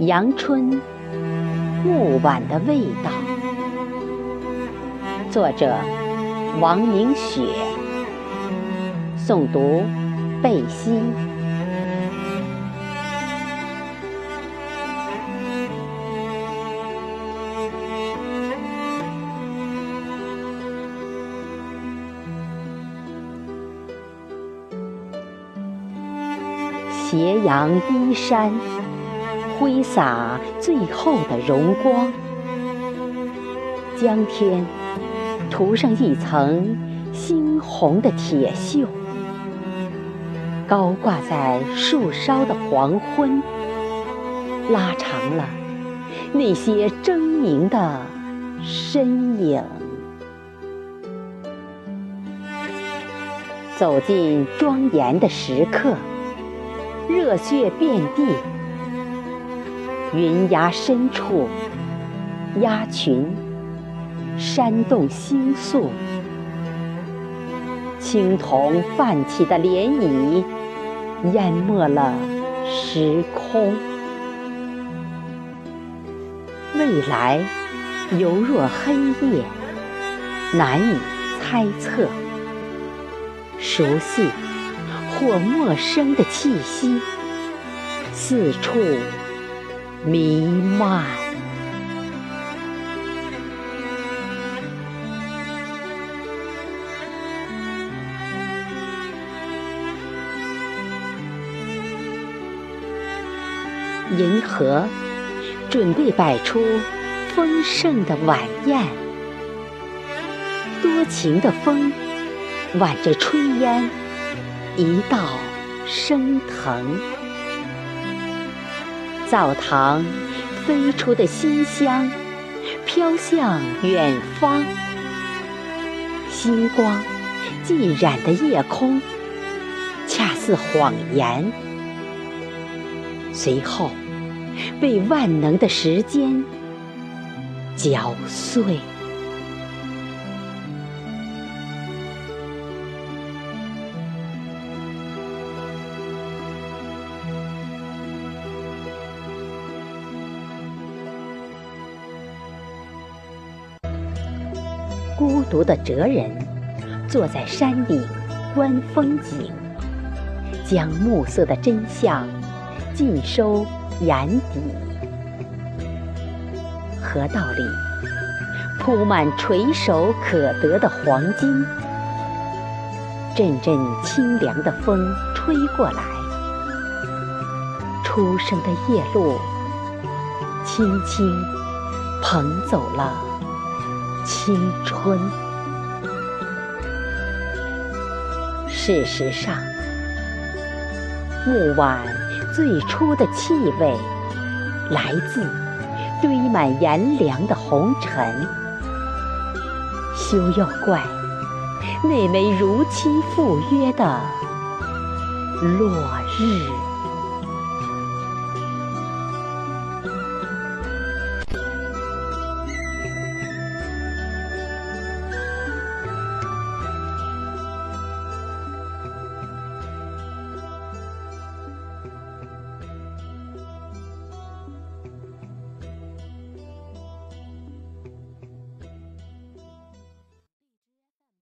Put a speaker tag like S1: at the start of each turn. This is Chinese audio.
S1: 阳春暮晚的味道。作者：王明雪。诵读：贝西。斜阳依山，挥洒最后的荣光，江天涂上一层猩红的铁锈，高挂在树梢的黄昏，拉长了那些狰狞的身影。走进庄严的时刻。热血遍地，云崖深处，鸭群煽动星宿，青铜泛起的涟漪淹没了时空。未来犹若黑夜，难以猜测。熟悉。或陌生的气息，四处弥漫。银河准备摆出丰盛的晚宴，多情的风挽着炊烟。一道升腾，灶堂飞出的馨香飘向远方，星光浸染的夜空恰似谎言，随后被万能的时间嚼碎。孤独的哲人坐在山顶观风景，将暮色的真相尽收眼底。河道里铺满垂手可得的黄金，阵阵清凉的风吹过来，初升的夜露轻轻捧走了。青春。事实上，木碗最初的气味来自堆满炎凉的红尘。休要怪那枚如期赴约的落日。